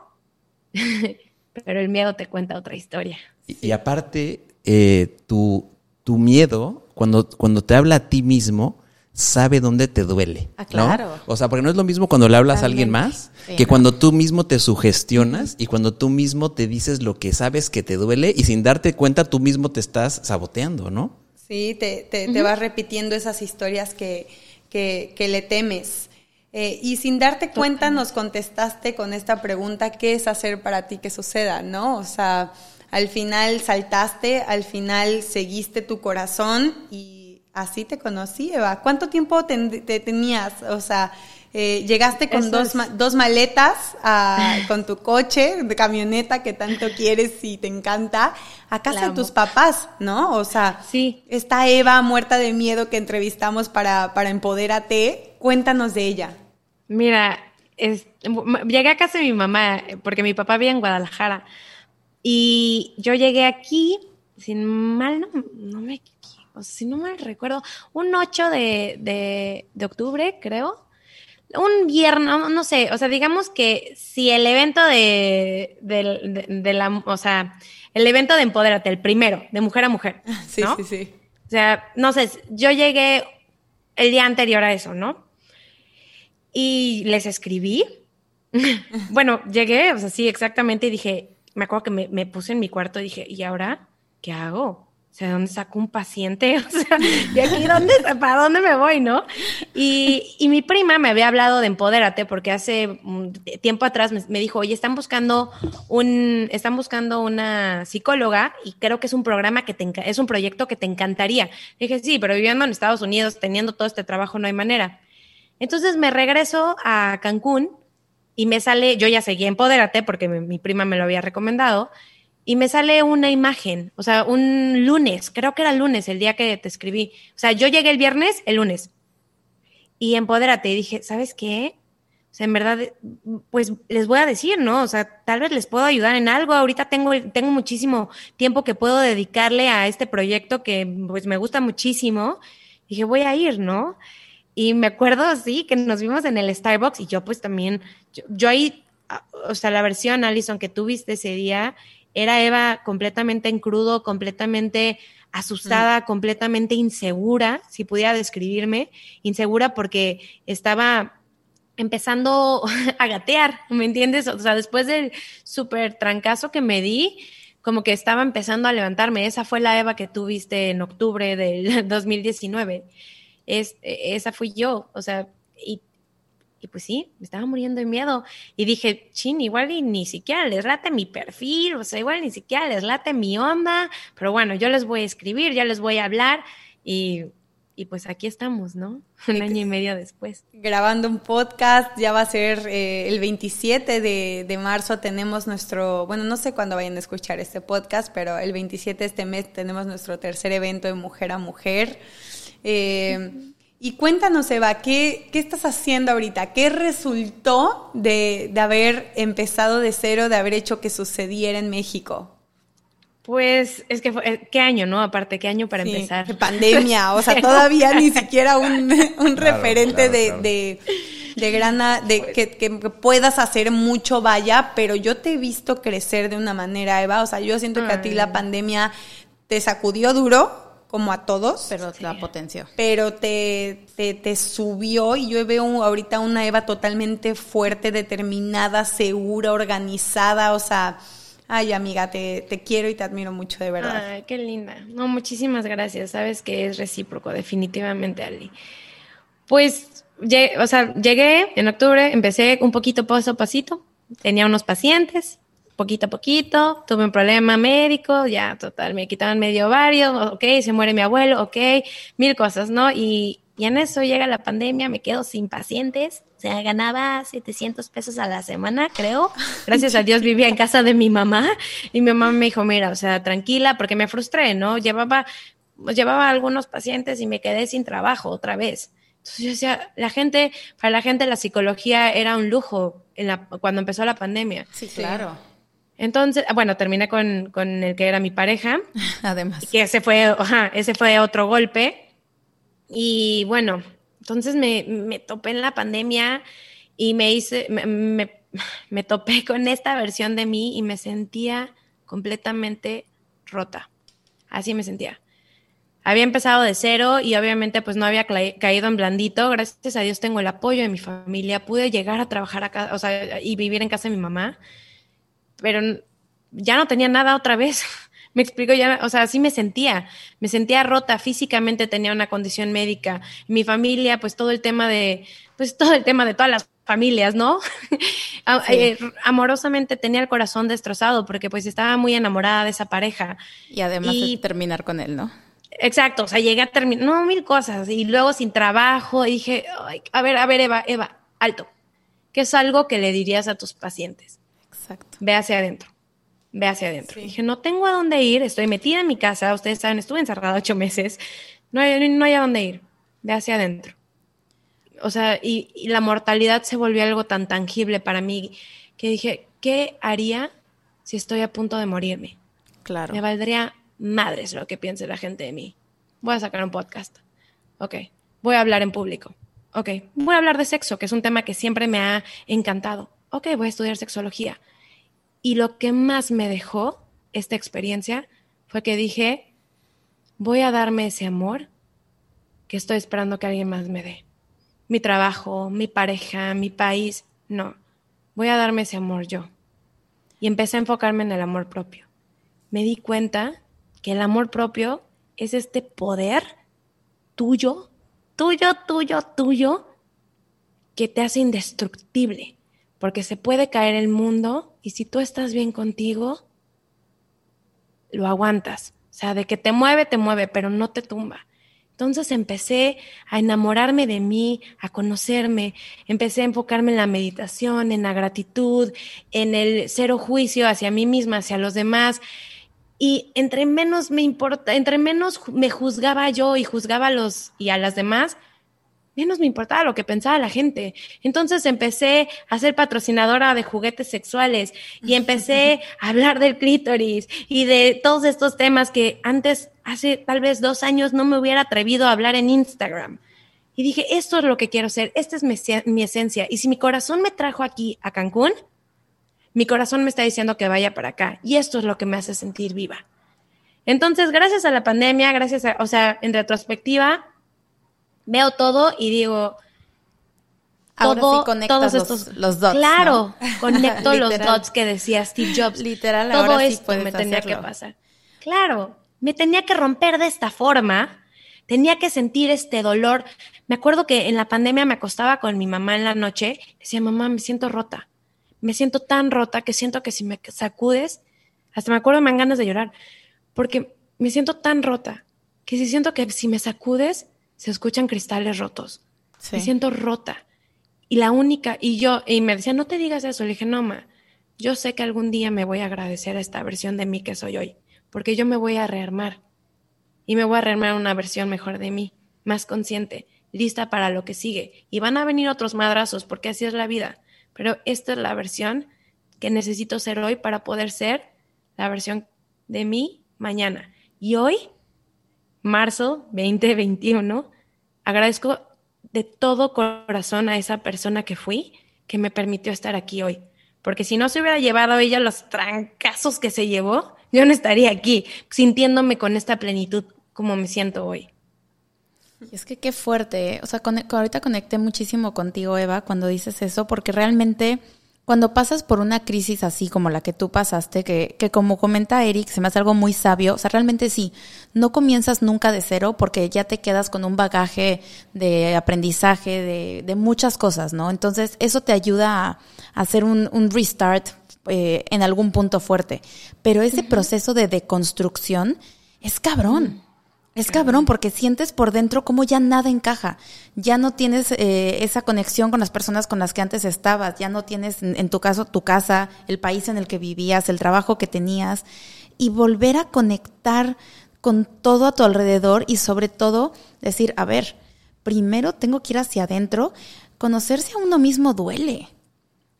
pero el miedo te cuenta otra historia. Y, y aparte, eh, tu, tu miedo, cuando, cuando te habla a ti mismo, sabe dónde te duele. Ah, ¿no? claro. O sea, porque no es lo mismo cuando le hablas a alguien más Sí, que no. cuando tú mismo te sugestionas y cuando tú mismo te dices lo que sabes que te duele y sin darte cuenta tú mismo te estás saboteando, ¿no? Sí, te, te, te vas repitiendo esas historias que, que, que le temes. Eh, y sin darte cuenta nos contestaste con esta pregunta, ¿qué es hacer para ti que suceda? ¿No? O sea, al final saltaste, al final seguiste tu corazón y así te conocí, Eva. ¿Cuánto tiempo te, te tenías? O sea, eh, llegaste con Eso dos, ma- dos maletas a- con tu coche de camioneta que tanto quieres y te encanta a casa de tus papás, ¿no? O sea, Sí. esta Eva muerta de miedo que entrevistamos para, para Empodérate, cuéntanos de ella. Mira, es- llegué a casa de mi mamá, porque mi papá vive en Guadalajara. Y yo llegué aquí, sin mal, no, no me, o sea, si no mal recuerdo, un 8 de, de, de octubre, creo. Un viernes, no, no sé, o sea, digamos que si el evento de, de, de la, o sea, el evento de Empodérate, el primero, de mujer a mujer, Sí, ¿no? sí, sí. O sea, no sé, yo llegué el día anterior a eso, ¿no? Y les escribí. bueno, llegué, o sea, sí, exactamente, y dije, me acuerdo que me, puse en mi cuarto y dije, ¿y ahora qué hago? O sea, ¿de dónde saco un paciente? O sea, ¿y aquí dónde, para dónde me voy, no? Y, y mi prima me había hablado de Empodérate porque hace tiempo atrás me, dijo, oye, están buscando un, están buscando una psicóloga y creo que es un programa que te, es un proyecto que te encantaría. dije, sí, pero viviendo en Estados Unidos, teniendo todo este trabajo, no hay manera. Entonces me regreso a Cancún y me sale, yo ya seguí Empodérate porque mi, mi prima me lo había recomendado, y me sale una imagen, o sea, un lunes, creo que era el lunes, el día que te escribí. O sea, yo llegué el viernes, el lunes. Y Empodérate, y dije, ¿sabes qué? O sea, en verdad, pues les voy a decir, ¿no? O sea, tal vez les puedo ayudar en algo. Ahorita tengo, tengo muchísimo tiempo que puedo dedicarle a este proyecto que pues me gusta muchísimo. dije, voy a ir, ¿no? Y me acuerdo, sí, que nos vimos en el Starbucks y yo pues también, yo, ahí, ah, o sea, la versión Alison que tuviste ese día era Eva completamente en crudo, completamente asustada, mm. completamente insegura, si pudiera describirme, insegura porque estaba empezando a gatear, ¿me entiendes? O sea, después del súper trancazo que me di, como que estaba empezando a levantarme. Esa fue la Eva que tuviste en octubre del 2019. Es, esa fui yo, o sea, y, y, pues sí, me estaba muriendo de miedo. Y dije, chin, igual y ni siquiera les late mi perfil, o sea, igual ni siquiera les late mi onda, pero bueno, yo les voy a escribir, ya les voy a hablar y y pues aquí estamos, ¿no? Un año y medio después. Grabando un podcast, ya va a ser eh, el 27 de, de, marzo, tenemos nuestro, bueno, no sé cuándo vayan a escuchar este podcast, pero el 27 de este mes tenemos nuestro tercer evento de Mujer a Mujer. Eh, y cuéntanos, Eva, ¿qué, ¿qué, estás haciendo ahorita? ¿Qué resultó de, de haber empezado de cero, de haber hecho que sucediera en México? Pues es que fue, eh, qué año, ¿no? Aparte, qué año para empezar. De pandemia, o sea, todavía ni siquiera un, un referente de, de, de, grana, de que, que, puedas hacer mucho, vaya, pero yo te he visto crecer de una manera, Eva. O sea, yo siento que a ti la pandemia te sacudió duro, como a todos. Pero la potenció. Pero te, te, te, subió y yo veo ahorita una Eva totalmente fuerte, determinada, segura, organizada, o sea Ay, amiga, te, te, quiero y te admiro mucho, de verdad. Ay, qué linda. No, muchísimas gracias. Sabes que es recíproco, definitivamente, Ali. Pues, o sea, llegué en octubre, empecé un poquito paso a pasito. Tenía unos pacientes, poquito a poquito. Tuve un problema médico, ya, total, me quitaban medio ovario, ok, se muere mi abuelo, ok, mil cosas, ¿no? Y, y en eso llega la pandemia, me quedo sin pacientes sea, ganaba 700 pesos a la semana, creo. Gracias a Dios vivía en casa de mi mamá y mi mamá me dijo, mira, o sea, tranquila, porque me frustré, ¿no? Llevaba, llevaba algunos pacientes y me quedé sin trabajo otra vez. Entonces yo decía, la gente, para la gente la psicología era un lujo en la, cuando empezó la pandemia. Sí, claro. Entonces, bueno, terminé con, con el que era mi pareja. Además. Que ese fue, ajá, ese fue otro golpe. Y bueno, entonces me, me topé en la pandemia y me hice, me, me, topé con esta versión de mí y me sentía completamente rota. Así me sentía. Había empezado de cero y obviamente pues no había caído en blandito. Gracias a Dios tengo el apoyo de mi familia. Pude llegar a trabajar acá, o sea, y vivir en casa de mi mamá. Pero ya no tenía nada otra vez. Me explico ya, o sea, así me sentía, me sentía rota, físicamente tenía una condición médica, mi familia, pues todo el tema de, pues todo el tema de todas las familias, ¿no? Eh, amorosamente tenía el corazón destrozado porque pues estaba muy enamorada de esa pareja. Y además de terminar con él, ¿no? Exacto, o sea, llegué a terminar, no, mil cosas, y luego sin trabajo, y dije, a ver, a ver, Eva, Eva, alto, ¿qué es algo que le dirías a tus pacientes? Exacto. Ve hacia adentro ve hacia adentro. Dije, no tengo a dónde ir, estoy metida en mi casa, ustedes saben, estuve encerrada ocho meses, no hay, no hay a dónde ir, ve hacia adentro. O sea, y, la mortalidad se volvió algo tan tangible para mí que dije, ¿qué haría si estoy a punto de morirme? Claro. Me valdría madres lo que piense la gente de mí. Voy a sacar un podcast. Ok. Voy a hablar en público. Ok. Voy a hablar de sexo, que es un tema que siempre me ha encantado. Ok, voy a estudiar sexología. Y lo que más me dejó esta experiencia fue que dije, voy a darme ese amor que estoy esperando que alguien más me dé. Mi trabajo, mi pareja, mi país, no. Voy a darme ese amor yo. Y empecé a enfocarme en el amor propio. Me di cuenta que el amor propio es este poder tuyo, tuyo, tuyo, tuyo, que te hace indestructible, porque se puede caer el mundo y si tú estás bien contigo, lo aguantas. O sea, de que te mueve, te mueve, pero no te tumba. Entonces empecé a enamorarme de mí, a conocerme, empecé a enfocarme en la meditación, en la gratitud, en el cero juicio hacia mí misma, hacia los demás. Y entre menos me importa, entre menos me juzgaba yo y juzgaba a los y a las demás, menos me importaba lo que pensaba la gente. Entonces empecé a ser patrocinadora de juguetes sexuales y empecé a hablar del clítoris y de todos estos temas que antes, hace tal vez dos años, no me hubiera atrevido a hablar en Instagram. Y dije, esto es lo que quiero ser, esta es mi, mi esencia. Y si mi corazón me trajo aquí a Cancún, mi corazón me está diciendo que vaya para acá. Y esto es lo que me hace sentir viva. Entonces, gracias a la pandemia, gracias a, o sea, en retrospectiva, veo todo y digo, todo, todos estos, los, dots. Claro, conecto los dots que decía Steve Jobs. Literal, todo ahora esto me tenía que pasar. Claro, me tenía que romper de esta forma, tenía que sentir este dolor. Me acuerdo que en la pandemia me acostaba con mi mamá en la noche, decía, mamá, me siento rota, me siento tan rota que siento que si me sacudes, hasta me acuerdo me dan ganas de llorar, porque me siento tan rota que si siento que si me sacudes, se escuchan cristales rotos. Me siento rota. Y la única, y yo, y me decía, no te digas eso. Le dije, no, ma, yo sé que algún día me voy a agradecer a esta versión de mí que soy hoy, porque yo me voy a rearmar. Y me voy a rearmar una versión mejor de mí, más consciente, lista para lo que sigue. Y van a venir otros madrazos, porque así es la vida. Pero esta es la versión que necesito ser hoy para poder ser la versión de mí mañana. Y hoy, marzo 2021, agradezco de todo corazón a esa persona que fui que me permitió estar aquí hoy. Porque si no se hubiera llevado ella los trancazos que se llevó, yo no estaría aquí sintiéndome con esta plenitud como me siento hoy. Es que qué fuerte. ¿eh? O sea, ahorita conecté muchísimo contigo, Eva, cuando dices eso, porque realmente cuando pasas por una crisis así como la que tú pasaste, que, que como comenta Eric, se me hace algo muy sabio, o sea, realmente sí, no comienzas nunca de cero porque ya te quedas con un bagaje de aprendizaje, de, de muchas cosas, ¿no? Entonces, eso te ayuda a, hacer un, un restart eh, en algún punto fuerte. Pero ese proceso de deconstrucción es cabrón. Es cabrón porque sientes por dentro como ya nada encaja. Ya no tienes eh, esa conexión con las personas con las que antes estabas. Ya no tienes, en tu caso, tu casa, el país en el que vivías, el trabajo que tenías. Y volver a conectar con todo a tu alrededor y sobre todo decir, a ver, primero tengo que ir hacia adentro. Conocerse a uno mismo duele.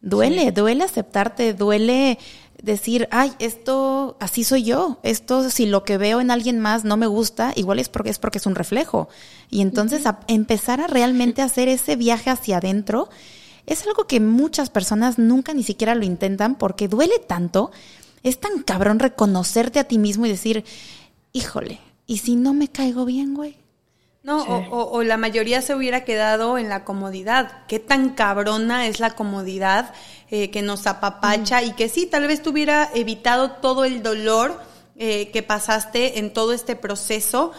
Duele, duele aceptarte, duele decir, ay, esto así soy yo, esto si lo que veo en alguien más no me gusta, igual es porque es porque es un reflejo. Y entonces empezar a realmente hacer ese viaje hacia adentro es algo que muchas personas nunca ni siquiera lo intentan porque duele tanto, es tan cabrón reconocerte a ti mismo y decir, híjole, ¿y si no me caigo bien, güey? No, o, la mayoría se hubiera quedado en la comodidad. ¿Qué tan cabrona es la comodidad eh, que nos apapacha y que sí, tal vez te hubiera evitado todo el dolor eh, que pasaste en todo este proceso,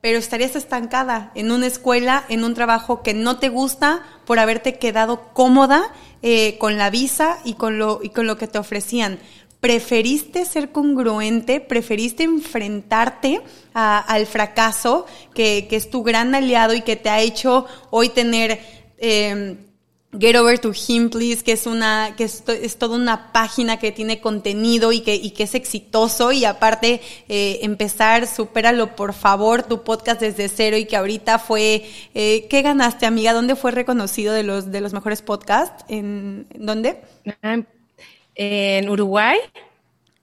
pero estarías estancada en una escuela, en un trabajo que no te gusta por haberte quedado cómoda eh, con la visa y con lo y con lo que te ofrecían preferiste ser congruente, preferiste enfrentarte al fracaso, que, es tu gran aliado y que te ha hecho hoy tener eh, Get Over to Him, Please, que es una, que es, toda una página que tiene contenido y que, y que es exitoso y aparte eh, empezar, supéralo por favor, tu podcast desde cero y que ahorita fue, eh, ¿qué ganaste amiga? ¿Dónde fue reconocido de los, de los mejores podcasts? ¿En, dónde? En Uruguay.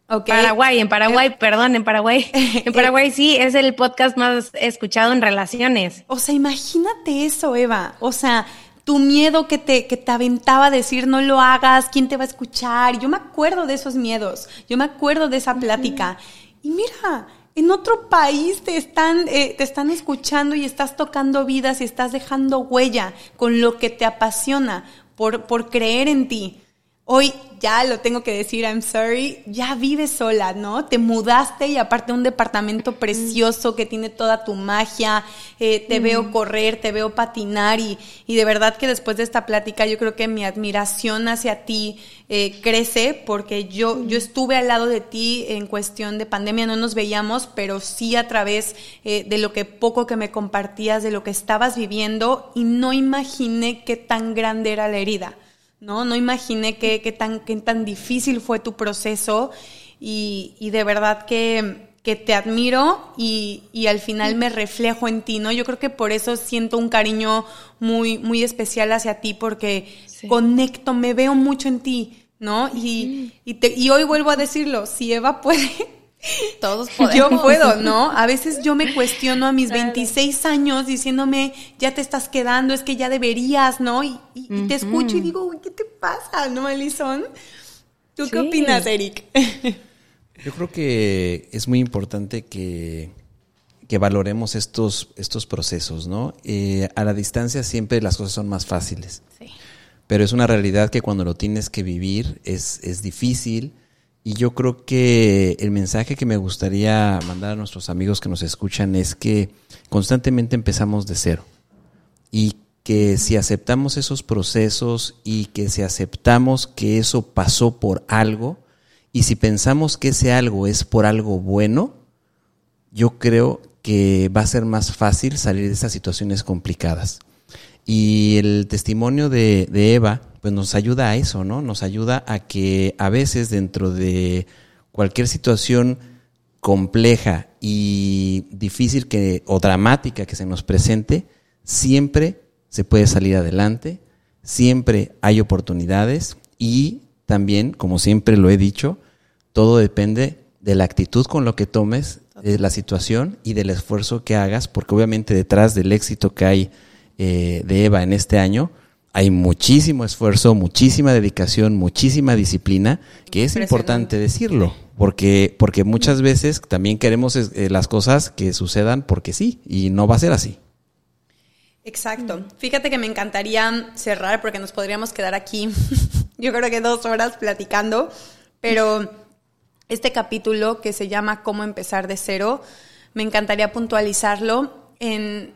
Paraguay, en Paraguay, eh, perdón, en Paraguay. En Paraguay sí, es el podcast más escuchado en relaciones. O sea, imagínate eso, Eva. O sea, tu miedo que te, que te aventaba a decir no lo hagas, quién te va a escuchar. Yo me acuerdo de esos miedos, yo me acuerdo de esa plática. Y mira, en otro país te están, eh, te están escuchando y estás tocando vidas y estás dejando huella con lo que te apasiona por, por creer en ti. Hoy ya lo tengo que decir, I'm sorry, ya vives sola, ¿no? Te mudaste y aparte un departamento precioso que tiene toda tu magia, eh, te veo correr, te veo patinar y, y, de verdad que después de esta plática yo creo que mi admiración hacia ti eh, crece porque yo, yo estuve al lado de ti en cuestión de pandemia, no nos veíamos, pero sí a través eh, de lo que poco que me compartías, de lo que estabas viviendo y no imaginé qué tan grande era la herida. ¿No? No imaginé qué, tan, qué tan difícil fue tu proceso y, de verdad que que te admiro y, y, al final me reflejo en ti, ¿no? Yo creo que por eso siento un cariño muy, muy especial hacia ti, porque conecto, me veo mucho en ti, ¿no? Y, y, te, y hoy vuelvo a decirlo, si Eva puede, todos podemos. Yo puedo, ¿no? A veces yo me cuestiono a mis 26 años diciéndome, ya te estás quedando, es que ya deberías, ¿no? Y, te escucho y digo, ¿qué te pasa, no, Alison? ¿Tú qué opinas, Eric? Yo creo que es muy importante que, valoremos estos, estos procesos, ¿no? Eh, a la distancia siempre las cosas son más fáciles. Sí. Pero es una realidad que cuando lo tienes que vivir es, es difícil. Y yo creo que el mensaje que me gustaría mandar a nuestros amigos que nos escuchan es que constantemente empezamos de cero. Y que si aceptamos esos procesos y que si aceptamos que eso pasó por algo, y si pensamos que ese algo es por algo bueno, yo creo que va a ser más fácil salir de esas situaciones complicadas. Y el testimonio de, Eva, pues nos ayuda a eso, ¿no? Nos ayuda a que a veces dentro de cualquier situación compleja y difícil que, o dramática que se nos presente, siempre se puede salir adelante, siempre hay oportunidades y también, como siempre lo he dicho, todo depende de la actitud con lo que tomes de la situación y del esfuerzo que hagas, porque obviamente detrás del éxito que hay eh, de Eva en este año, hay muchísimo esfuerzo, muchísima dedicación, muchísima disciplina, que es importante decirlo, porque, porque muchas veces también queremos eh, las cosas que sucedan porque sí, y no va a ser así. Exacto. Fíjate que me encantaría cerrar porque nos podríamos quedar aquí, yo creo que dos horas platicando, pero este capítulo que se llama Cómo empezar de cero, me encantaría puntualizarlo en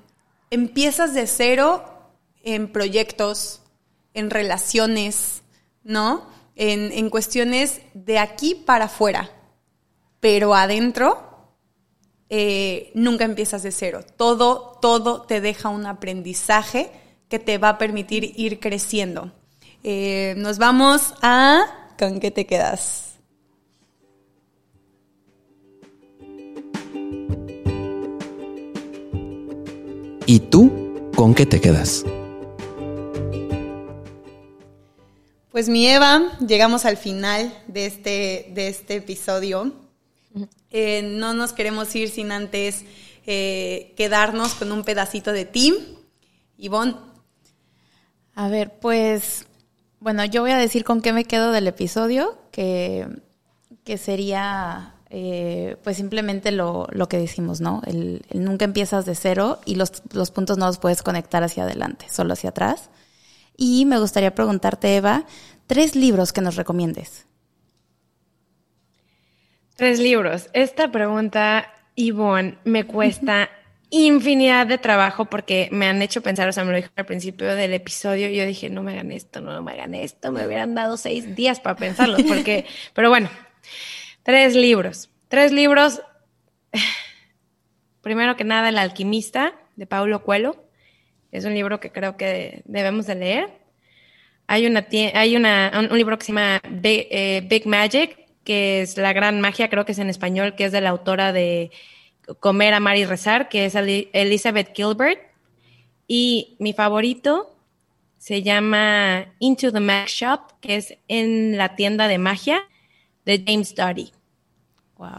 empiezas de cero en proyectos, en relaciones, ¿no? En, cuestiones de aquí para afuera, pero adentro eh, nunca empiezas de cero. Todo, todo te deja un aprendizaje que te va a permitir ir creciendo. Eh, nos vamos a... ¿Con qué te quedas? ¿Y tú con qué te quedas? Pues mi Eva, llegamos al final de este, de este episodio. Eh, no nos queremos ir sin antes eh, quedarnos con un pedacito de ti. Ivonne. A ver, pues, bueno, yo voy a decir con qué me quedo del episodio, que, que sería eh, pues simplemente lo, lo, que decimos, ¿no? El, nunca empiezas de cero y los, los, puntos no los puedes conectar hacia adelante, solo hacia atrás. Y me gustaría preguntarte, Eva, tres libros que nos recomiendes. Tres libros. Esta pregunta, Ivonne, me cuesta infinidad de trabajo porque me han hecho pensar, o sea, me lo dije al principio del episodio, y yo dije, no me hagan esto, no me hagan esto, me hubieran dado seis días para pensarlo, porque, pero bueno, Tres libros. Tres libros. Primero que nada, El alquimista de Paulo Coelho. Es un libro que creo que debemos de leer. Hay, una, hay una, un, libro que se llama eh, Big, Magic, que es La Gran Magia, creo que es en español, que es de la autora de Comer, Amar y Rezar, que es Elizabeth Gilbert. Y mi favorito se llama Into the Mag Shop, que es en la tienda de magia de James Doty.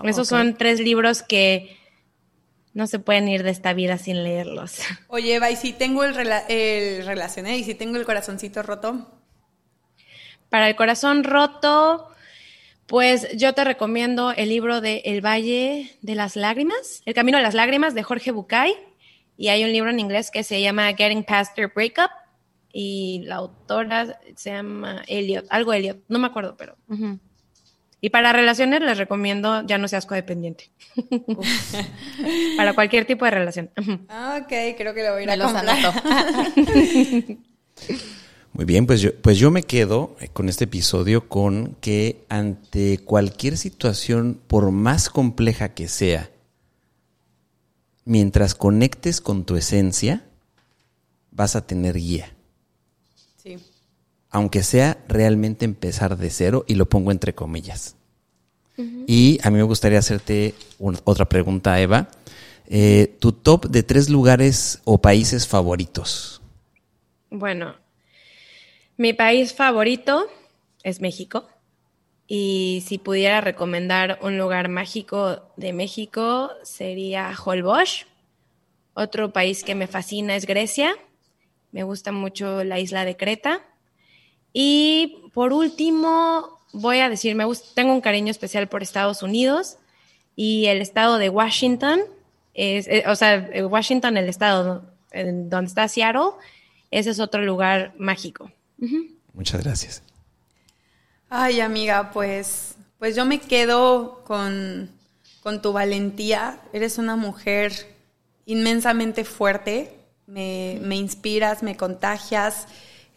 Esos son tres libros que no se pueden ir de esta vida sin leerlos. Oye, Eva, ¿y si tengo el, el relacioné? ¿Y si tengo el corazoncito roto? Para el corazón roto, pues yo te recomiendo el libro de El Valle de las Lágrimas, El Camino de las Lágrimas de Jorge Bucay. Y hay un libro en inglés que se llama Getting Past Your Breakup. Y la autora se llama Elliot, algo Elliot, no me acuerdo, pero. Y para relaciones les recomiendo Ya no seas codependiente. para cualquier tipo de relación. ok, creo que lo voy a ir a Muy bien, pues yo, pues yo me quedo con este episodio con que ante cualquier situación, por más compleja que sea, mientras conectes con tu esencia, vas a tener guía. Aunque sea realmente empezar de cero, y lo pongo entre comillas. Y a mí me gustaría hacerte otra pregunta, Eva. Eh, tu top de tres lugares o países favoritos. Bueno, mi país favorito es México. Y si pudiera recomendar un lugar mágico de México, sería Holbox. Otro país que me fascina es Grecia. Me gusta mucho la isla de Creta. Y por último, voy a decir, me tengo un cariño especial por Estados Unidos y el estado de Washington. Es, eh, o sea, Washington, el estado donde está Seattle, ese es otro lugar mágico. Muchas gracias. Ay, amiga, pues, pues yo me quedo con, tu valentía. Eres una mujer inmensamente fuerte. Me, inspiras, me contagias.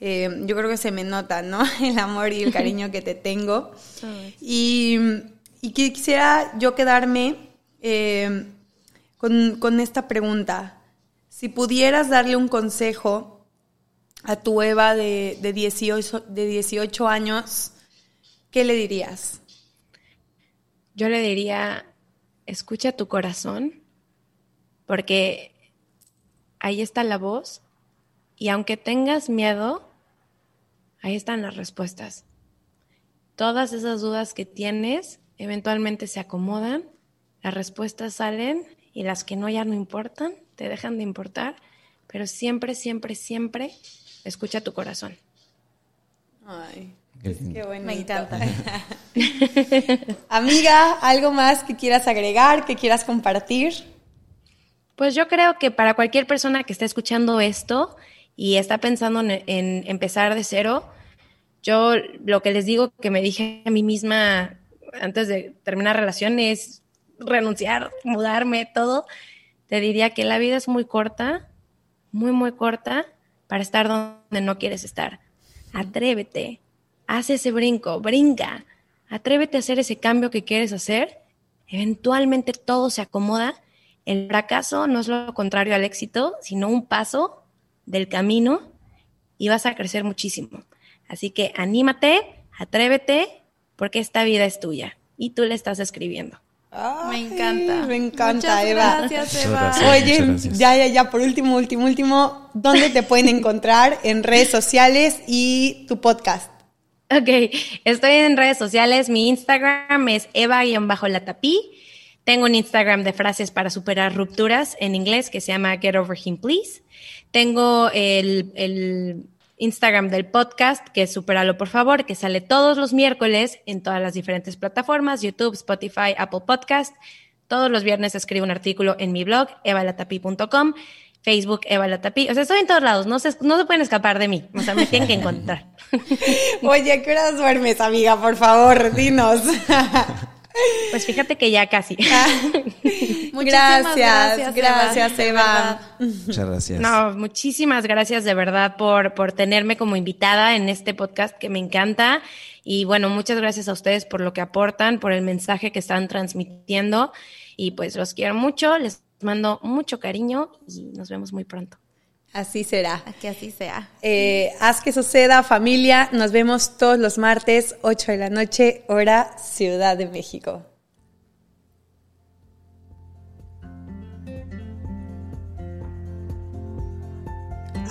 Eh, yo creo que se me nota, ¿no? El amor y el cariño que te tengo. Y, quisiera yo quedarme eh, con, esta pregunta. Si pudieras darle un consejo a tu Eva de, de, 18, de 18 años, ¿qué le dirías? Yo le diría, escucha tu corazón, porque ahí está la voz y aunque tengas miedo, ahí están las respuestas. Todas esas dudas que tienes eventualmente se acomodan, las respuestas salen y las que no ya no importan, te dejan de importar, pero siempre, siempre, siempre escucha tu corazón. Ay, Qué, Me encanta. Amiga, ¿algo más que quieras agregar, que quieras compartir? Pues yo creo que para cualquier persona que esté escuchando esto y está pensando en, empezar de cero, yo lo que les digo que me dije a mí misma antes de terminar relación es renunciar, mudarme, todo. Te diría que la vida es muy corta, muy, muy corta para estar donde no quieres estar. Atrévete, haz ese brinco, brinca, atrévete a hacer ese cambio que quieres hacer, eventualmente todo se acomoda. El fracaso no es lo contrario al éxito, sino un paso del camino y vas a crecer muchísimo. Así que anímate, atrévete, porque esta vida es tuya y tú la estás escribiendo. me encanta. Me encanta, Eva. Gracias, Eva. Oye, ya, ya, ya, por último, último, último, ¿dónde te pueden encontrar en redes sociales y tu podcast? Ok, estoy en redes sociales. Mi Instagram es eva-latapí. Tengo un Instagram de frases para superar rupturas en inglés que se llama Get Over Him Please. Tengo el, Instagram del podcast que es Superalo por favor, que sale todos los miércoles en todas las diferentes plataformas, YouTube, Spotify, Apple Podcast. Todos los viernes escribo un artículo en mi blog, evalatapi.com. Facebook, Eva Latapí. O sea, estoy en todos lados, no se, no se pueden escapar de mí. O sea, me tienen que encontrar. Oye, ¿qué horas duermes, amiga? Por favor, dinos. Pues fíjate que ya casi. gracias, gracias, gracias, Eva. Muchas gracias. No, muchísimas gracias de verdad por, por tenerme como invitada en este podcast que me encanta. Y bueno, muchas gracias a ustedes por lo que aportan, por el mensaje que están transmitiendo. Y pues los quiero mucho, les mando mucho cariño y nos vemos muy pronto. Así será. Que así sea. Eh, haz que suceda, familia. Nos vemos todos los martes, 8 de la noche, hora Ciudad de México.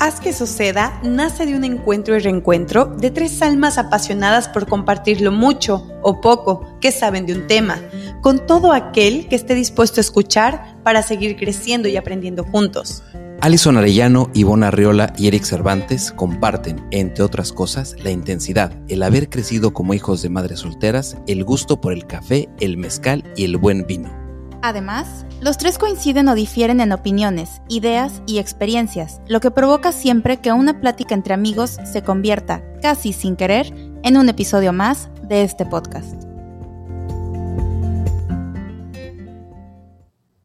Haz que suceda nace de un encuentro y reencuentro de tres almas apasionadas por compartir lo mucho o poco que saben de un tema, con todo aquel que esté dispuesto a escuchar para seguir creciendo y aprendiendo juntos. Alison Arellano, Ivonne Arriola y Eric Cervantes comparten, entre otras cosas, la intensidad, el haber crecido como hijos de madres solteras, el gusto por el café, el mezcal y el buen vino. Además, los tres coinciden o difieren en opiniones, ideas y experiencias, lo que provoca siempre que una plática entre amigos se convierta, casi sin querer, en un episodio más de este podcast.